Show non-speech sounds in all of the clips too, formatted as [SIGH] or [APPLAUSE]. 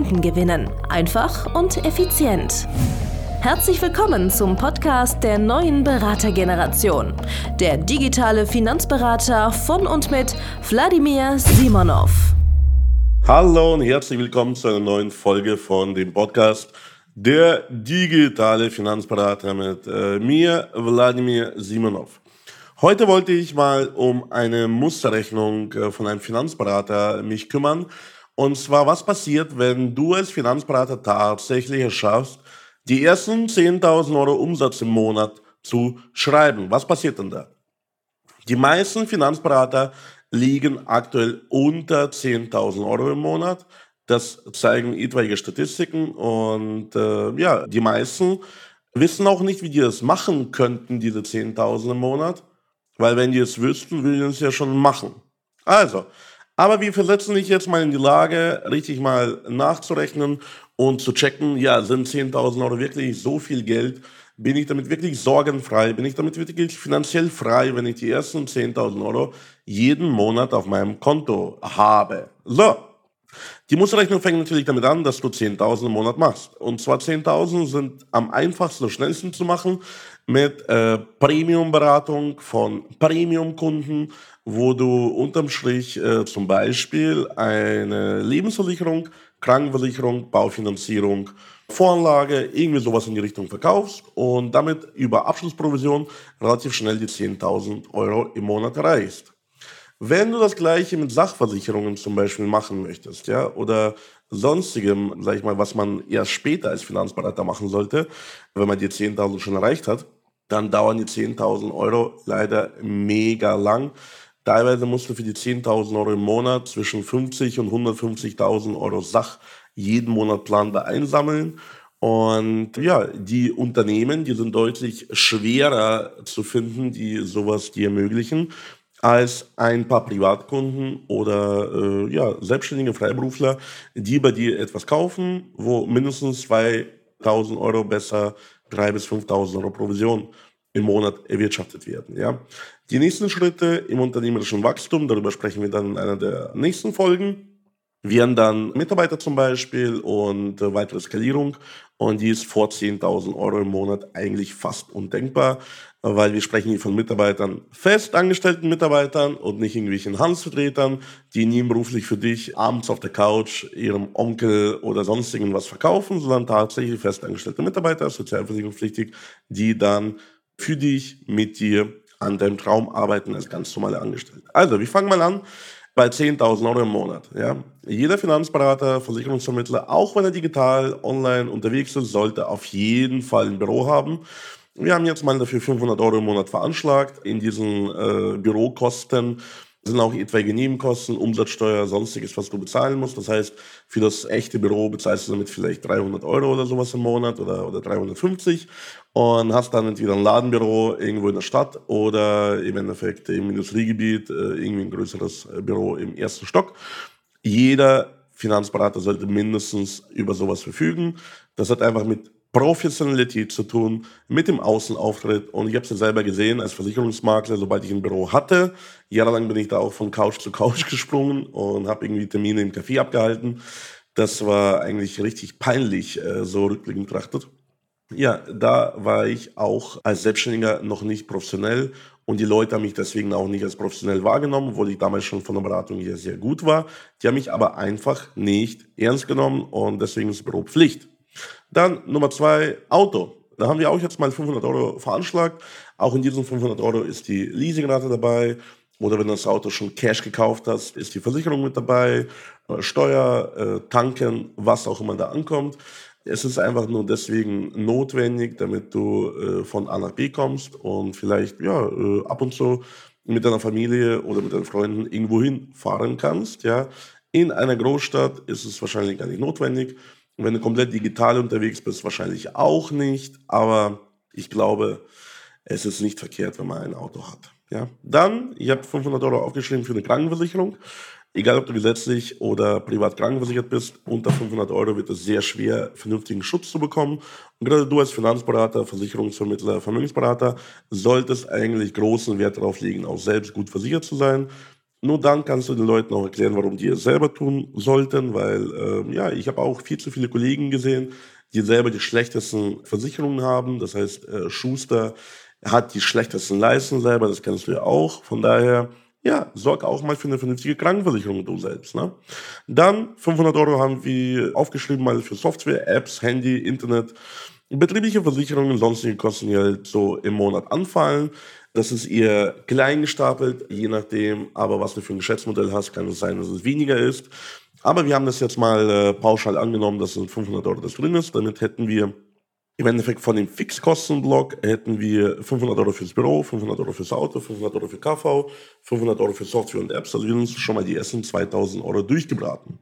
Kunden gewinnen. Einfach und effizient. Herzlich willkommen zum Podcast der neuen Beratergeneration. Der digitale Finanzberater von und mit Wladimir Simonov. Hallo und herzlich willkommen zu einer neuen Folge von dem Podcast Der digitale Finanzberater mit äh, mir, Wladimir Simonov. Heute wollte ich mal um eine Musterrechnung äh, von einem Finanzberater mich kümmern und zwar, was passiert, wenn du als Finanzberater tatsächlich es schaffst, die ersten 10.000 Euro Umsatz im Monat zu schreiben? Was passiert denn da? Die meisten Finanzberater liegen aktuell unter 10.000 Euro im Monat. Das zeigen etwaige Statistiken und äh, ja, die meisten wissen auch nicht, wie die das machen könnten, diese 10.000 im Monat, weil wenn die es wüssten, würden sie es ja schon machen. Also, aber wir versetzen dich jetzt mal in die Lage, richtig mal nachzurechnen und zu checken, ja, sind 10.000 Euro wirklich so viel Geld? Bin ich damit wirklich sorgenfrei? Bin ich damit wirklich finanziell frei, wenn ich die ersten 10.000 Euro jeden Monat auf meinem Konto habe? So, die Musterrechnung fängt natürlich damit an, dass du 10.000 im Monat machst. Und zwar 10.000 sind am einfachsten und schnellsten zu machen mit äh, Premium-Beratung von Premium-Kunden, wo du unterm Strich äh, zum Beispiel eine Lebensversicherung, Krankenversicherung, Baufinanzierung, Voranlage, irgendwie sowas in die Richtung verkaufst und damit über Abschlussprovision relativ schnell die 10.000 Euro im Monat erreichst. Wenn du das gleiche mit Sachversicherungen zum Beispiel machen möchtest, ja, oder sonstigem, sag ich mal, was man erst später als Finanzberater machen sollte, wenn man die 10.000 schon erreicht hat, dann dauern die 10.000 Euro leider mega lang. Teilweise musst du für die 10.000 Euro im Monat zwischen 50 und 150.000 Euro Sach jeden Monat planbar einsammeln. Und ja, die Unternehmen, die sind deutlich schwerer zu finden, die sowas dir ermöglichen, als ein paar Privatkunden oder äh, ja, selbstständige Freiberufler, die bei dir etwas kaufen, wo mindestens 2.000 Euro besser 3.000 bis 5.000 Euro Provision im Monat erwirtschaftet werden. Ja. Die nächsten Schritte im unternehmerischen Wachstum, darüber sprechen wir dann in einer der nächsten Folgen, wären dann Mitarbeiter zum Beispiel und äh, weitere Skalierung. Und die ist vor 10.000 Euro im Monat eigentlich fast undenkbar, weil wir sprechen hier von Mitarbeitern, festangestellten Mitarbeitern und nicht irgendwelchen Handelsvertretern, die nie beruflich für dich abends auf der Couch ihrem Onkel oder sonstigen was verkaufen, sondern tatsächlich festangestellte Mitarbeiter, sozialversicherungspflichtig, die dann für dich, mit dir an deinem Traum arbeiten als ganz normale Angestellte. Also, wir fangen mal an bei 10.000 Euro im Monat. Ja. Jeder Finanzberater, Versicherungsvermittler, auch wenn er digital, online unterwegs ist, sollte auf jeden Fall ein Büro haben. Wir haben jetzt mal dafür 500 Euro im Monat veranschlagt in diesen äh, Bürokosten sind auch etwaige Nebenkosten, Umsatzsteuer, sonstiges, was du bezahlen musst. Das heißt, für das echte Büro bezahlst du damit vielleicht 300 Euro oder sowas im Monat oder, oder 350 und hast dann entweder ein Ladenbüro irgendwo in der Stadt oder im Endeffekt im Industriegebiet äh, irgendwie ein größeres äh, Büro im ersten Stock. Jeder Finanzberater sollte mindestens über sowas verfügen. Das hat einfach mit Professionalität zu tun, mit dem Außenauftritt. Und ich habe es ja selber gesehen als Versicherungsmakler, sobald ich ein Büro hatte. Jahrelang bin ich da auch von Couch zu Couch [LAUGHS] gesprungen und habe irgendwie Termine im Café abgehalten. Das war eigentlich richtig peinlich, äh, so rückblickend betrachtet. Ja, da war ich auch als Selbstständiger noch nicht professionell und die Leute haben mich deswegen auch nicht als professionell wahrgenommen, obwohl ich damals schon von der Beratung hier sehr gut war. Die haben mich aber einfach nicht ernst genommen und deswegen ist Büro Pflicht. Dann Nummer zwei, Auto. Da haben wir auch jetzt mal 500 Euro veranschlagt. Auch in diesen 500 Euro ist die Leasingrate dabei. Oder wenn du das Auto schon Cash gekauft hast, ist die Versicherung mit dabei, äh, Steuer, äh, Tanken, was auch immer da ankommt. Es ist einfach nur deswegen notwendig, damit du äh, von A nach B kommst und vielleicht ja, ab und zu mit deiner Familie oder mit deinen Freunden irgendwo hinfahren kannst. Ja. In einer Großstadt ist es wahrscheinlich gar nicht notwendig. Wenn du komplett digital unterwegs bist, wahrscheinlich auch nicht. Aber ich glaube, es ist nicht verkehrt, wenn man ein Auto hat. Ja? Dann, ich habe 500 Euro aufgeschrieben für eine Krankenversicherung. Egal, ob du gesetzlich oder privat krankenversichert bist, unter 500 Euro wird es sehr schwer, vernünftigen Schutz zu bekommen. Und gerade du als Finanzberater, Versicherungsvermittler, Vermögensberater solltest eigentlich großen Wert darauf legen, auch selbst gut versichert zu sein. Nur dann kannst du den Leuten auch erklären, warum die es selber tun sollten, weil äh, ja, ich habe auch viel zu viele Kollegen gesehen, die selber die schlechtesten Versicherungen haben. Das heißt, äh, Schuster hat die schlechtesten Leisten selber, das kennst du ja auch. Von daher, ja, sorg auch mal für eine vernünftige Krankenversicherung du selbst. Ne? Dann 500 Euro haben wir aufgeschrieben mal für Software, Apps, Handy, Internet. Betriebliche Versicherungen und sonstige Kosten, die halt so im Monat anfallen. Das ist eher klein gestapelt, je nachdem, aber was du für ein Geschäftsmodell hast, kann es sein, dass es weniger ist. Aber wir haben das jetzt mal äh, pauschal angenommen, dass es 500 Euro das drin ist. Damit hätten wir im Endeffekt von dem Fixkostenblock hätten wir 500 Euro fürs Büro, 500 Euro fürs Auto, 500 Euro für KV, 500 Euro für Software und Apps. Also wir haben uns schon mal die ersten 2000 Euro durchgebraten.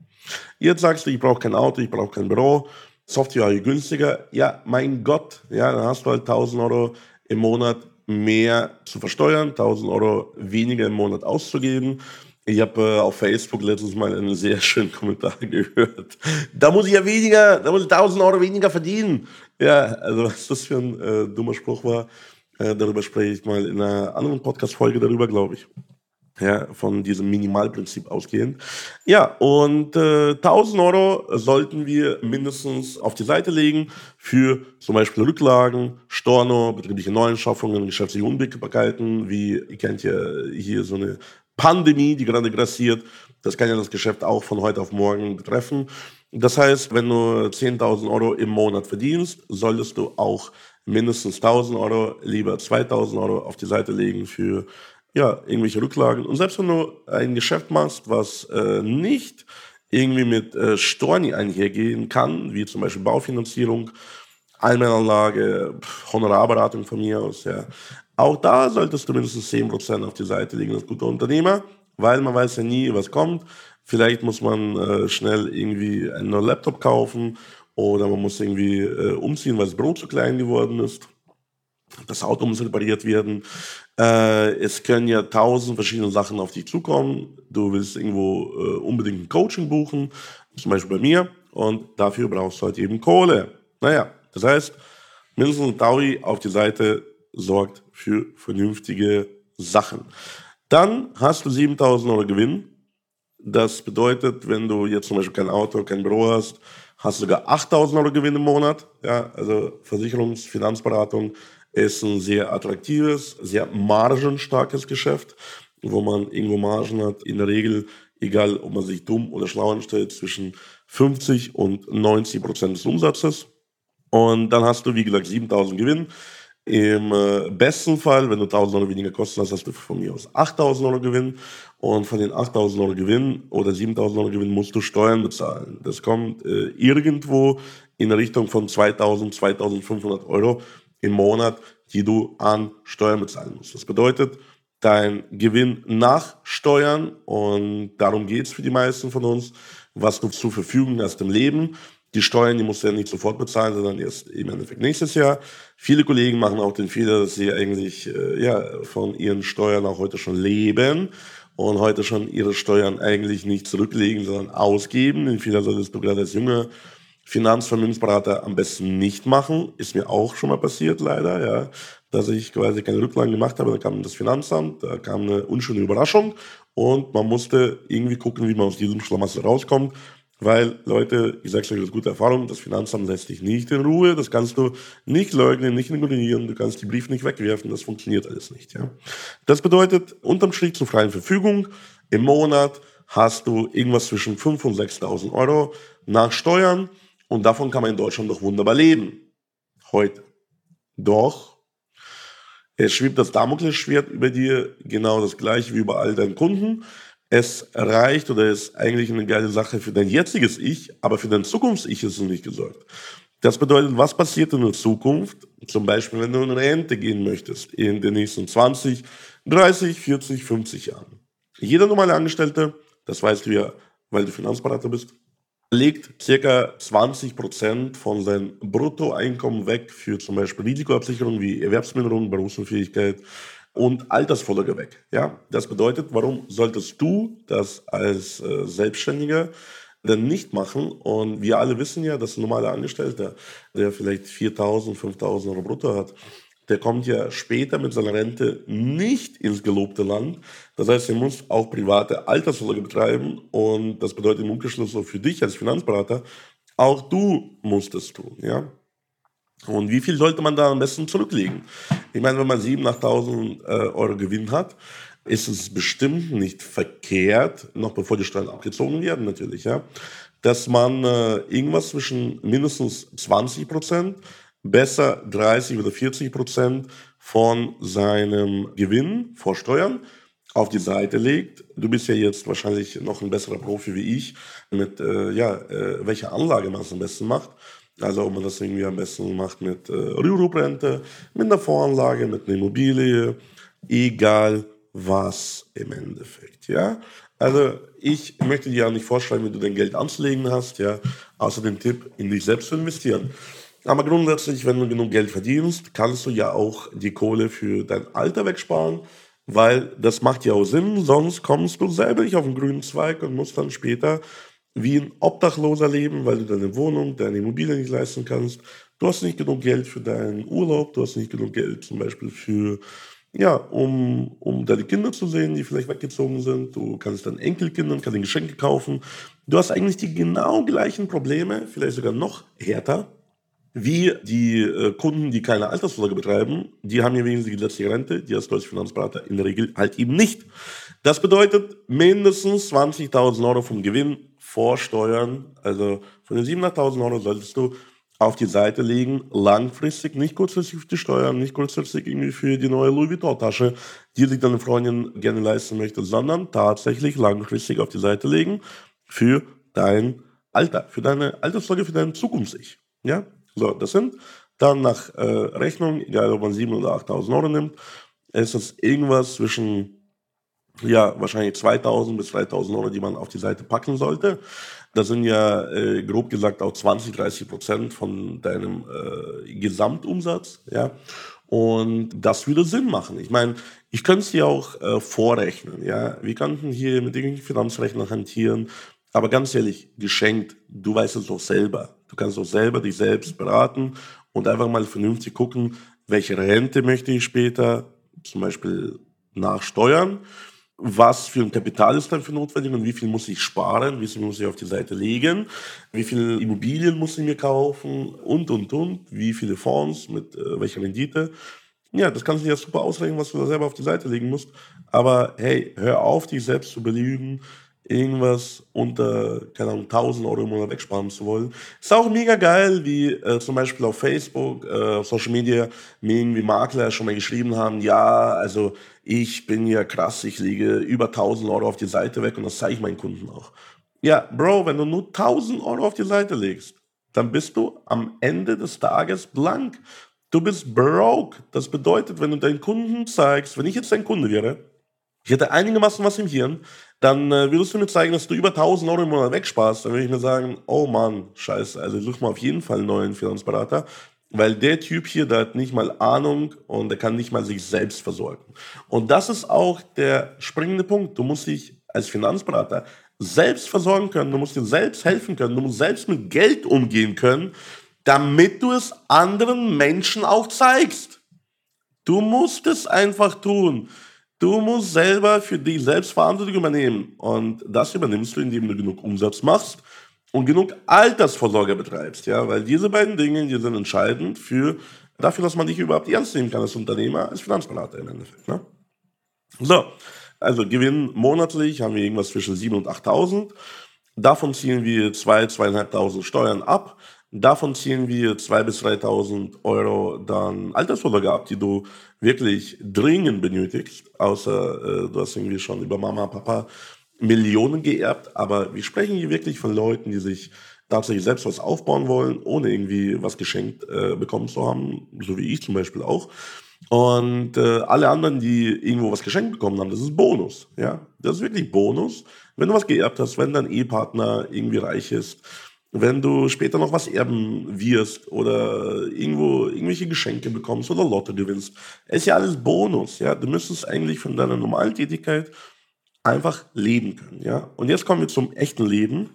Jetzt sagst du, ich brauche kein Auto, ich brauche kein Büro, Software günstiger. Ja, mein Gott, ja, dann hast du halt 1000 Euro im Monat mehr zu versteuern, 1000 Euro weniger im Monat auszugeben. Ich habe äh, auf Facebook letztens mal einen sehr [LAUGHS] schönen Kommentar gehört. Da muss ich ja weniger, da muss ich 1000 Euro weniger verdienen. Ja, also was das für ein äh, dummer Spruch war, äh, darüber spreche ich mal in einer anderen Podcast-Folge darüber, glaube ich. Ja, von diesem Minimalprinzip ausgehend. Ja, und äh, 1000 Euro sollten wir mindestens auf die Seite legen für zum Beispiel Rücklagen, Storno, betriebliche Neuanschaffungen, geschäftliche Unwägbarkeiten, wie ihr kennt ja hier so eine Pandemie, die gerade grassiert. Das kann ja das Geschäft auch von heute auf morgen betreffen. Das heißt, wenn du 10.000 Euro im Monat verdienst, solltest du auch mindestens 1.000 Euro, lieber 2.000 Euro auf die Seite legen für ja, irgendwelche Rücklagen. Und selbst wenn du ein Geschäft machst, was äh, nicht irgendwie mit äh, Storni einhergehen kann, wie zum Beispiel Baufinanzierung, Allmennanlage, Honorarberatung von mir aus, ja, auch da solltest du mindestens 10% auf die Seite legen als guter Unternehmer, weil man weiß ja nie, was kommt. Vielleicht muss man äh, schnell irgendwie einen neuen Laptop kaufen oder man muss irgendwie äh, umziehen, weil das Brot zu klein geworden ist. Das Auto muss repariert werden. Äh, es können ja tausend verschiedene Sachen auf dich zukommen. Du willst irgendwo äh, unbedingt ein Coaching buchen, zum Beispiel bei mir, und dafür brauchst du halt eben Kohle. Naja, das heißt, mindestens ein Taui auf die Seite sorgt für vernünftige Sachen. Dann hast du 7000 Euro Gewinn. Das bedeutet, wenn du jetzt zum Beispiel kein Auto, kein Büro hast, hast du sogar 8000 Euro Gewinn im Monat. Ja, also Versicherungs-, Finanzberatung ist ein sehr attraktives, sehr margenstarkes Geschäft, wo man irgendwo Margen hat. In der Regel, egal ob man sich dumm oder schlau anstellt, zwischen 50 und 90 Prozent des Umsatzes. Und dann hast du, wie gesagt, 7000 Gewinn. Im äh, besten Fall, wenn du 1000 Euro weniger Kosten hast, hast du von mir aus 8000 Euro Gewinn. Und von den 8000 Euro Gewinn oder 7000 Euro Gewinn musst du Steuern bezahlen. Das kommt äh, irgendwo in Richtung von 2000, 2500 Euro im Monat, die du an Steuern bezahlen musst. Das bedeutet, dein Gewinn nach Steuern, und darum geht es für die meisten von uns, was du zur Verfügung hast im Leben, die Steuern, die musst du ja nicht sofort bezahlen, sondern erst im Endeffekt nächstes Jahr. Viele Kollegen machen auch den Fehler, dass sie eigentlich äh, ja, von ihren Steuern auch heute schon leben und heute schon ihre Steuern eigentlich nicht zurücklegen, sondern ausgeben. Den Fehler solltest du gerade als junger Finanzvermögensberater am besten nicht machen. Ist mir auch schon mal passiert, leider, ja, dass ich quasi keine Rücklagen gemacht habe. Da kam das Finanzamt, da kam eine unschöne Überraschung und man musste irgendwie gucken, wie man aus diesem Schlamassel rauskommt. Weil, Leute, ich sage euch aus guter Erfahrung, das Finanzamt lässt dich nicht in Ruhe, das kannst du nicht leugnen, nicht ignorieren, du kannst die Briefe nicht wegwerfen, das funktioniert alles nicht. Ja? Das bedeutet, unterm Strich zur freien Verfügung, im Monat hast du irgendwas zwischen 5.000 und 6.000 Euro nach Steuern und davon kann man in Deutschland doch wunderbar leben. Heute. Doch, es schwebt das Damoklesschwert über dir, genau das gleiche wie über all deinen Kunden es reicht oder ist eigentlich eine geile Sache für dein jetziges Ich, aber für dein Zukunfts-Ich ist es nicht gesorgt. Das bedeutet, was passiert in der Zukunft? Zum Beispiel, wenn du in Rente gehen möchtest, in den nächsten 20, 30, 40, 50 Jahren. Jeder normale Angestellte, das weißt du ja weil du Finanzberater bist, legt circa 20% von seinem Bruttoeinkommen weg für zum Beispiel Risikoabsicherung wie Erwerbsminderung, Berufsunfähigkeit und Altersvorsorge weg. Ja, das bedeutet, warum solltest du das als äh, Selbstständiger denn nicht machen? Und wir alle wissen ja, dass ein normaler Angestellter, der vielleicht 4.000, 5.000 Euro brutto hat, der kommt ja später mit seiner Rente nicht ins gelobte Land. Das heißt, er muss auch private Altersvorsorge betreiben und das bedeutet im Umkehrschluss so für dich als Finanzberater, auch du musst es tun, ja. Und wie viel sollte man da am besten zurücklegen? Ich meine, wenn man 7.000, 8.000 äh, Euro Gewinn hat, ist es bestimmt nicht verkehrt, noch bevor die Steuern abgezogen werden natürlich, ja, dass man äh, irgendwas zwischen mindestens 20 Prozent besser 30 oder 40 Prozent von seinem Gewinn vor Steuern auf die Seite legt. Du bist ja jetzt wahrscheinlich noch ein besserer Profi wie ich, mit äh, ja, äh, welcher Anlage man es am besten macht. Also ob man das irgendwie am besten macht mit äh, Rürup-Rente, mit einer Voranlage, mit einer Immobilie, egal was im Endeffekt, ja. Also ich möchte dir ja nicht vorschreiben, wie du dein Geld anzulegen hast, ja, außer den Tipp, in dich selbst zu investieren. Aber grundsätzlich, wenn du genug Geld verdienst, kannst du ja auch die Kohle für dein Alter wegsparen, weil das macht ja auch Sinn, sonst kommst du selber nicht auf den grünen Zweig und musst dann später wie ein Obdachloser leben, weil du deine Wohnung, deine Immobilie nicht leisten kannst. Du hast nicht genug Geld für deinen Urlaub, du hast nicht genug Geld zum Beispiel für, ja, um, um deine Kinder zu sehen, die vielleicht weggezogen sind. Du kannst deinen Enkelkindern keine Geschenke kaufen. Du hast eigentlich die genau gleichen Probleme, vielleicht sogar noch härter, wie die äh, Kunden, die keine Altersvorsorge betreiben, die haben ja wenigstens die gesetzliche Rente, die als deutsche Finanzberater in der Regel halt eben nicht. Das bedeutet mindestens 20.000 Euro vom Gewinn vor Steuern, also von den 700.000 Euro solltest du auf die Seite legen, langfristig, nicht kurzfristig für die Steuern, nicht kurzfristig irgendwie für die neue Louis Vuitton-Tasche, die sich deine Freundin gerne leisten möchte, sondern tatsächlich langfristig auf die Seite legen für dein Alter, für deine Altersvorsorge, für dein Zukunfts-Ich. Ja, so, das sind dann nach äh, Rechnung, egal ob man 7.000 oder 8.000 Euro nimmt, ist es irgendwas zwischen, ja, wahrscheinlich 2.000 bis 3.000 Euro, die man auf die Seite packen sollte. Das sind ja äh, grob gesagt auch 20, 30 Prozent von deinem äh, Gesamtumsatz, ja. Und das würde Sinn machen. Ich meine, ich könnte es dir auch äh, vorrechnen, ja. Wir könnten hier mit irgendwelchen Finanzrechnern hantieren, aber ganz ehrlich, geschenkt, du weißt es doch selber. Du kannst auch selber dich selbst beraten und einfach mal vernünftig gucken, welche Rente möchte ich später zum Beispiel nachsteuern, was für ein Kapital ist dafür notwendig und wie viel muss ich sparen, wie viel muss ich auf die Seite legen, wie viele Immobilien muss ich mir kaufen und, und, und, wie viele Fonds mit äh, welcher Rendite. Ja, das kannst du dir super ausrechnen, was du da selber auf die Seite legen musst. Aber hey, hör auf, dich selbst zu belügen irgendwas unter, keine Ahnung, 1000 Euro im Monat wegsparen zu wollen. Ist auch mega geil, wie äh, zum Beispiel auf Facebook, äh, auf Social Media, mir irgendwie Makler schon mal geschrieben haben, ja, also ich bin ja krass, ich lege über 1000 Euro auf die Seite weg und das zeige ich meinen Kunden auch. Ja, Bro, wenn du nur 1000 Euro auf die Seite legst, dann bist du am Ende des Tages blank. Du bist broke. Das bedeutet, wenn du deinen Kunden zeigst, wenn ich jetzt dein Kunde wäre, ich hätte einigermaßen was im Hirn, dann äh, würdest du mir zeigen, dass du über 1000 Euro im Monat wegsparst. Dann würde ich mir sagen, oh Mann, scheiße, also ich suche mal auf jeden Fall einen neuen Finanzberater, weil der Typ hier, der hat nicht mal Ahnung und der kann nicht mal sich selbst versorgen. Und das ist auch der springende Punkt. Du musst dich als Finanzberater selbst versorgen können, du musst dir selbst helfen können, du musst selbst mit Geld umgehen können, damit du es anderen Menschen auch zeigst. Du musst es einfach tun. Du musst selber für dich selbst Verantwortung übernehmen. Und das übernimmst du, indem du genug Umsatz machst und genug Altersvorsorge betreibst. Ja? Weil diese beiden Dinge, die sind entscheidend für, dafür, dass man dich überhaupt ernst nehmen kann als Unternehmer, als Finanzberater im Endeffekt. Ne? So, also Gewinn monatlich haben wir irgendwas zwischen 7.000 und 8.000. Davon ziehen wir 2.000, 2.500 Steuern ab. Davon ziehen wir 2.000 bis 3.000 Euro dann Altersvorsorge ab, die du wirklich dringend benötigst, außer äh, du hast irgendwie schon über Mama, Papa Millionen geerbt. Aber wir sprechen hier wirklich von Leuten, die sich tatsächlich selbst was aufbauen wollen, ohne irgendwie was geschenkt äh, bekommen zu haben, so wie ich zum Beispiel auch. Und äh, alle anderen, die irgendwo was geschenkt bekommen haben, das ist Bonus. Ja, das ist wirklich Bonus. Wenn du was geerbt hast, wenn dein Ehepartner irgendwie reich ist, wenn du später noch was erben wirst oder irgendwo irgendwelche Geschenke bekommst oder Lotto gewinnst, ist ja alles Bonus. Ja, du müsstest eigentlich von deiner normalen Tätigkeit einfach leben können. Ja, und jetzt kommen wir zum echten Leben.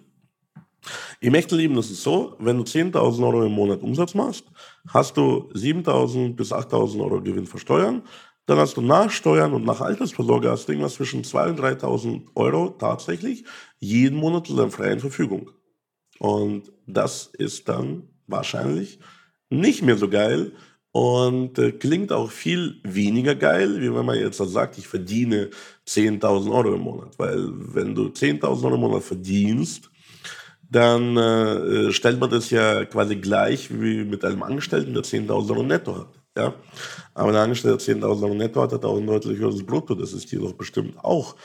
Im echten Leben ist es so, wenn du 10.000 Euro im Monat Umsatz machst, hast du 7.000 bis 8.000 Euro Gewinn versteuern. Dann hast du nach Steuern und nach Altersvorsorge hast du irgendwas zwischen 2.000 und 3.000 Euro tatsächlich jeden Monat zu deiner freien Verfügung. Und das ist dann wahrscheinlich nicht mehr so geil und äh, klingt auch viel weniger geil, wie wenn man jetzt sagt, ich verdiene 10.000 Euro im Monat. Weil wenn du 10.000 Euro im Monat verdienst, dann äh, stellt man das ja quasi gleich wie mit einem Angestellten, der 10.000 Euro netto hat. Ja? Aber ein Angestellter, der 10.000 Euro netto hat, hat auch ein deutlich höheres Brutto. Das ist dir doch bestimmt auch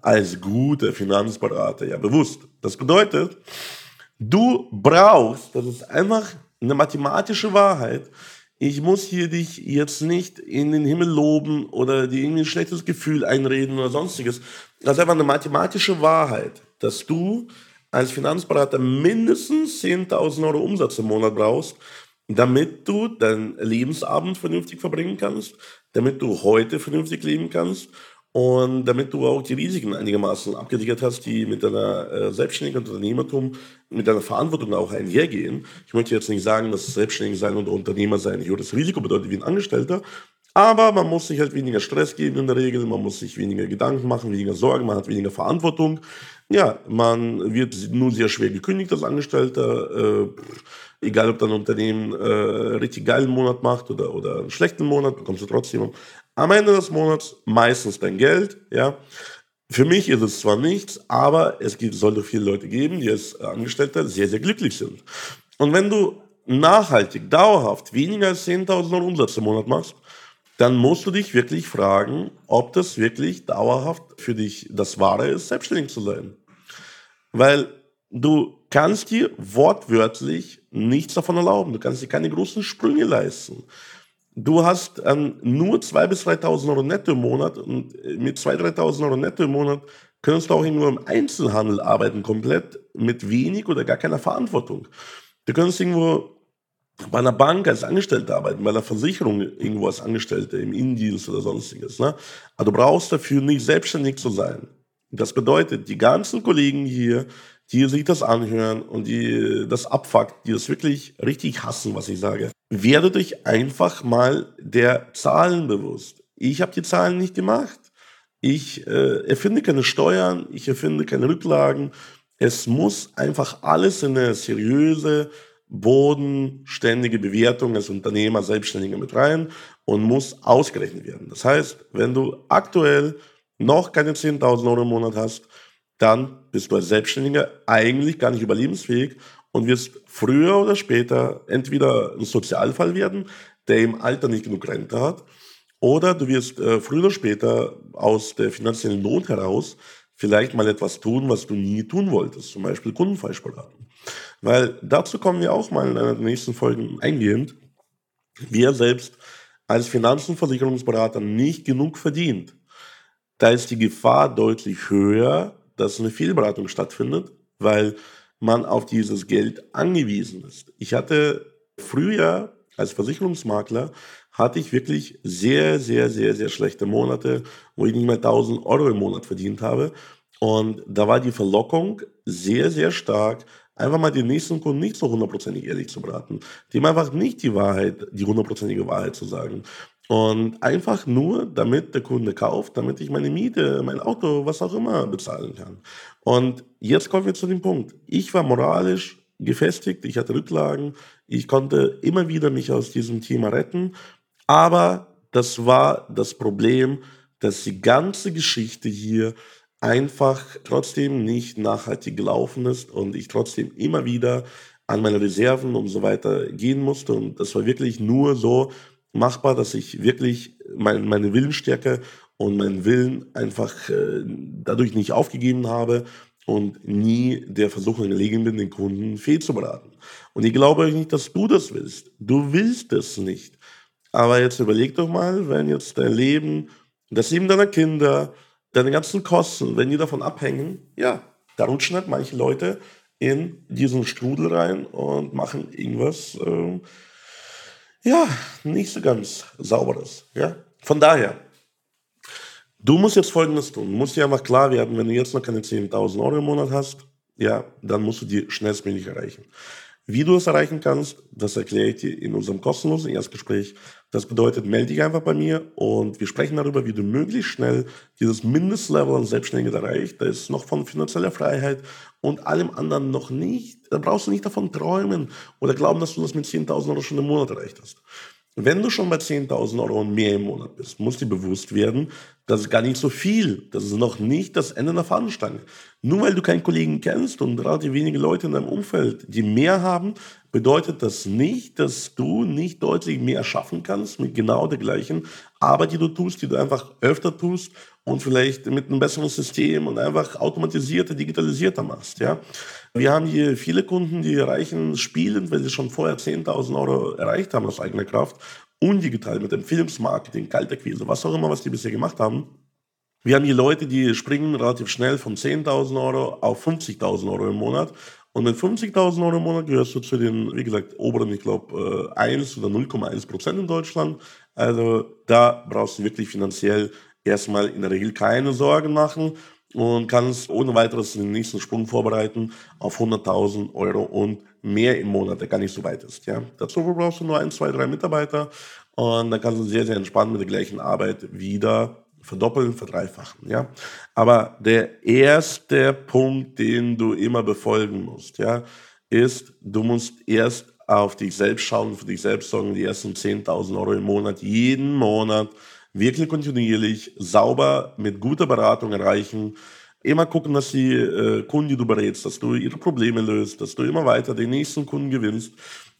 als guter Finanzberater ja bewusst. Das bedeutet, du brauchst, das ist einfach eine mathematische Wahrheit, ich muss hier dich jetzt nicht in den Himmel loben oder dir irgendwie ein schlechtes Gefühl einreden oder sonstiges. Das ist einfach eine mathematische Wahrheit, dass du als Finanzberater mindestens 10.000 Euro Umsatz im Monat brauchst, damit du deinen Lebensabend vernünftig verbringen kannst, damit du heute vernünftig leben kannst und damit du auch die Risiken einigermaßen abgesichert hast, die mit deiner äh, Selbstständigkeit und Unternehmertum, mit deiner Verantwortung auch einhergehen. Ich möchte jetzt nicht sagen, dass Selbstständig sein und Unternehmer sein hier das Risiko bedeutet wie ein Angestellter, aber man muss sich halt weniger Stress geben in der Regel, man muss sich weniger Gedanken machen, weniger Sorgen, man hat weniger Verantwortung. Ja, man wird nur sehr schwer gekündigt als Angestellter. Äh, egal, ob dein Unternehmen äh, richtig geilen Monat macht oder, oder einen schlechten Monat, bekommst du trotzdem am Ende des Monats meistens dein Geld. Ja. Für mich ist es zwar nichts, aber es gibt, sollte viele Leute geben, die als Angestellter sehr, sehr glücklich sind. Und wenn du nachhaltig, dauerhaft weniger als 10.000 Euro Umsatz im Monat machst, dann musst du dich wirklich fragen, ob das wirklich dauerhaft für dich das Wahre ist, selbstständig zu sein. Weil du kannst dir wortwörtlich nichts davon erlauben. Du kannst dir keine großen Sprünge leisten. Du hast ähm, nur 2.000 bis 3.000 Euro netto im Monat und äh, mit 2.000, 3.000 Euro netto im Monat kannst du auch nur im Einzelhandel arbeiten, komplett mit wenig oder gar keiner Verantwortung. Du kannst irgendwo bei einer Bank als Angestellter arbeiten, bei einer Versicherung irgendwo als Angestellter, im Indienst oder sonstiges. Ne? Aber du brauchst dafür nicht selbstständig zu sein. Das bedeutet, die ganzen Kollegen hier, die sich das anhören und die das abfuckt, die das wirklich richtig hassen, was ich sage, werdet euch einfach mal der Zahlen bewusst. Ich habe die Zahlen nicht gemacht. Ich äh, erfinde keine Steuern, ich erfinde keine Rücklagen. Es muss einfach alles in eine seriöse, bodenständige Bewertung als Unternehmer, Selbstständiger mit rein und muss ausgerechnet werden. Das heißt, wenn du aktuell noch keine 10.000 Euro im Monat hast, dann bist du als Selbstständiger eigentlich gar nicht überlebensfähig und wirst früher oder später entweder ein Sozialfall werden, der im Alter nicht genug Rente hat, oder du wirst äh, früher oder später aus der finanziellen Not heraus vielleicht mal etwas tun, was du nie tun wolltest, zum Beispiel Kunden falsch beraten. Weil dazu kommen wir auch mal in einer der nächsten Folgen eingehend. Wer selbst als Finanz- und Versicherungsberater nicht genug verdient, da ist die Gefahr deutlich höher, dass eine Fehlberatung stattfindet, weil man auf dieses Geld angewiesen ist. Ich hatte früher als Versicherungsmakler hatte ich wirklich sehr, sehr, sehr, sehr schlechte Monate, wo ich nicht mehr 1000 Euro im Monat verdient habe. Und da war die Verlockung sehr, sehr stark, einfach mal den nächsten Kunden nicht so hundertprozentig ehrlich zu beraten, dem einfach nicht die Wahrheit, die hundertprozentige Wahrheit zu sagen. Und einfach nur, damit der Kunde kauft, damit ich meine Miete, mein Auto, was auch immer bezahlen kann. Und jetzt kommen wir zu dem Punkt. Ich war moralisch gefestigt, ich hatte Rücklagen, ich konnte immer wieder mich aus diesem Thema retten. Aber das war das Problem, dass die ganze Geschichte hier einfach trotzdem nicht nachhaltig gelaufen ist und ich trotzdem immer wieder an meine Reserven und so weiter gehen musste. Und das war wirklich nur so machbar, dass ich wirklich mein, meine Willensstärke und meinen Willen einfach äh, dadurch nicht aufgegeben habe und nie der Versuchung gelegen bin, den Kunden fehlzuberaten. Und ich glaube nicht, dass du das willst. Du willst es nicht. Aber jetzt überleg doch mal, wenn jetzt dein Leben, das Leben deiner Kinder, deine ganzen Kosten, wenn die davon abhängen, ja, da rutschen halt manche Leute in diesen Strudel rein und machen irgendwas, äh, ja, nicht so ganz sauberes. Ja? Von daher, du musst jetzt Folgendes tun. Du musst dir einfach klar werden, wenn du jetzt noch keine 10.000 Euro im Monat hast, ja, dann musst du die schnellstmöglich erreichen. Wie du es erreichen kannst, das erkläre ich dir in unserem kostenlosen Erstgespräch. Das bedeutet, melde dich einfach bei mir und wir sprechen darüber, wie du möglichst schnell dieses Mindestlevel an Selbstständigkeit erreichst. Da ist noch von finanzieller Freiheit und allem anderen noch nicht. Da brauchst du nicht davon träumen oder glauben, dass du das mit 10.000 Euro schon im Monat erreicht hast. Wenn du schon bei 10.000 Euro und mehr im Monat bist, musst dir bewusst werden, das ist gar nicht so viel. Das ist noch nicht das Ende der Fahnenstange. Nur weil du keinen Kollegen kennst und relativ wenige Leute in deinem Umfeld, die mehr haben, bedeutet das nicht, dass du nicht deutlich mehr schaffen kannst mit genau der gleichen Arbeit, die du tust, die du einfach öfter tust und vielleicht mit einem besseren System und einfach automatisierter, digitalisierter machst. Ja? Wir haben hier viele Kunden, die erreichen spielend, weil sie schon vorher 10.000 Euro erreicht haben aus eigener Kraft, undigital mit dem Filmsmarketing, Kaltakquise, was auch immer, was die bisher gemacht haben. Wir haben hier Leute, die springen relativ schnell von 10.000 Euro auf 50.000 Euro im Monat. Und mit 50.000 Euro im Monat gehörst du zu den, wie gesagt, oberen, ich glaube, 1 oder 0,1 Prozent in Deutschland. Also da brauchst du wirklich finanziell erstmal in der Regel keine Sorgen machen und kannst ohne weiteres den nächsten Sprung vorbereiten auf 100.000 Euro und mehr im Monat, der gar nicht so weit ist. Ja. Dazu brauchst du nur ein, zwei, drei Mitarbeiter und dann kannst du sehr, sehr entspannt mit der gleichen Arbeit wieder verdoppeln, verdreifachen. Ja. Aber der erste Punkt, den du immer befolgen musst, ja, ist, du musst erst auf dich selbst schauen, für dich selbst sorgen, die ersten 10.000 Euro im Monat, jeden Monat wirklich kontinuierlich, sauber, mit guter Beratung erreichen. Immer gucken, dass die äh, Kunden, die du berätst, dass du ihre Probleme löst, dass du immer weiter den nächsten Kunden gewinnst.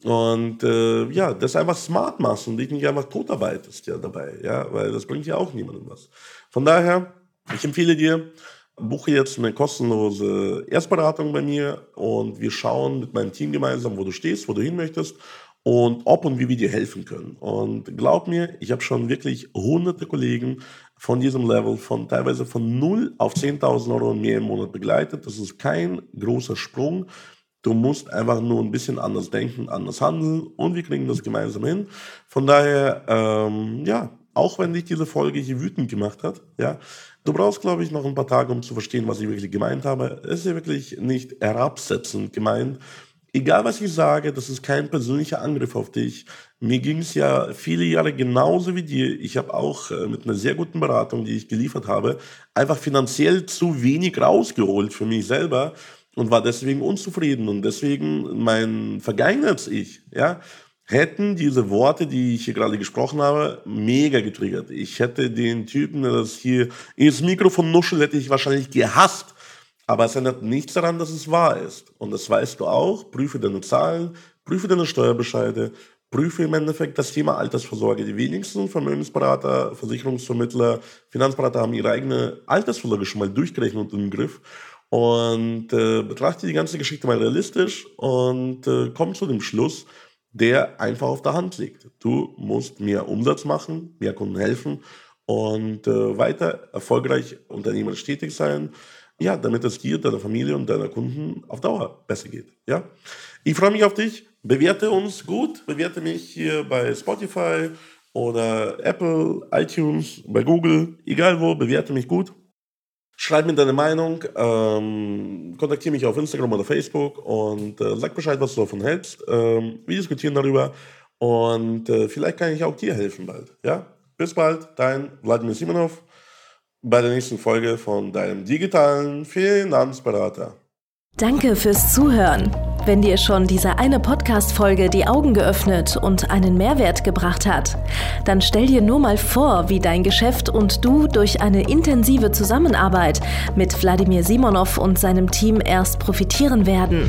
Und äh, ja, das einfach smart machst und dich nicht einfach totarbeitest ja dabei, ja, weil das bringt ja auch niemandem was. Von daher, ich empfehle dir, buche jetzt eine kostenlose Erstberatung bei mir und wir schauen mit meinem Team gemeinsam, wo du stehst, wo du hin möchtest und ob und wie wir dir helfen können. Und glaub mir, ich habe schon wirklich hunderte Kollegen von diesem Level, von teilweise von 0 auf 10.000 Euro mehr im Monat begleitet. Das ist kein großer Sprung. Du musst einfach nur ein bisschen anders denken, anders handeln und wir kriegen das gemeinsam hin. Von daher, ähm, ja, auch wenn dich diese Folge hier wütend gemacht hat, ja, du brauchst, glaube ich, noch ein paar Tage, um zu verstehen, was ich wirklich gemeint habe. Es ist ja wirklich nicht herabsetzend gemeint, egal was ich sage, das ist kein persönlicher Angriff auf dich. Mir ging es ja viele Jahre genauso wie dir. Ich habe auch äh, mit einer sehr guten Beratung, die ich geliefert habe, einfach finanziell zu wenig rausgeholt für mich selber und war deswegen unzufrieden und deswegen mein vergangenes Ich, ja, hätten diese Worte, die ich hier gerade gesprochen habe, mega getriggert. Ich hätte den Typen, der das hier ins Mikrofon nuschelt, hätte ich wahrscheinlich gehasst aber es ändert nichts daran, dass es wahr ist. Und das weißt du auch. Prüfe deine Zahlen, prüfe deine Steuerbescheide, prüfe im Endeffekt das Thema Altersvorsorge. Die wenigsten Vermögensberater, Versicherungsvermittler, Finanzberater haben ihre eigene Altersvorsorge schon mal durchgerechnet und im Griff. Und äh, betrachte die ganze Geschichte mal realistisch und äh, komm zu dem Schluss, der einfach auf der Hand liegt. Du musst mehr Umsatz machen, mehr Kunden helfen und äh, weiter erfolgreich unternehmerisch tätig sein ja, damit es dir, deiner Familie und deiner Kunden auf Dauer besser geht. Ja? Ich freue mich auf dich. Bewerte uns gut. Bewerte mich hier bei Spotify oder Apple, iTunes, bei Google, egal wo, bewerte mich gut. Schreib mir deine Meinung, ähm, kontaktiere mich auf Instagram oder Facebook und äh, sag Bescheid, was du davon hältst. Ähm, wir diskutieren darüber und äh, vielleicht kann ich auch dir helfen bald. Ja? Bis bald, dein Vladimir Simonov bei der nächsten Folge von deinem digitalen Finanzberater. Danke fürs Zuhören. Wenn dir schon diese eine Podcast-Folge die Augen geöffnet und einen Mehrwert gebracht hat, dann stell dir nur mal vor, wie dein Geschäft und du durch eine intensive Zusammenarbeit mit Wladimir Simonov und seinem Team erst profitieren werden.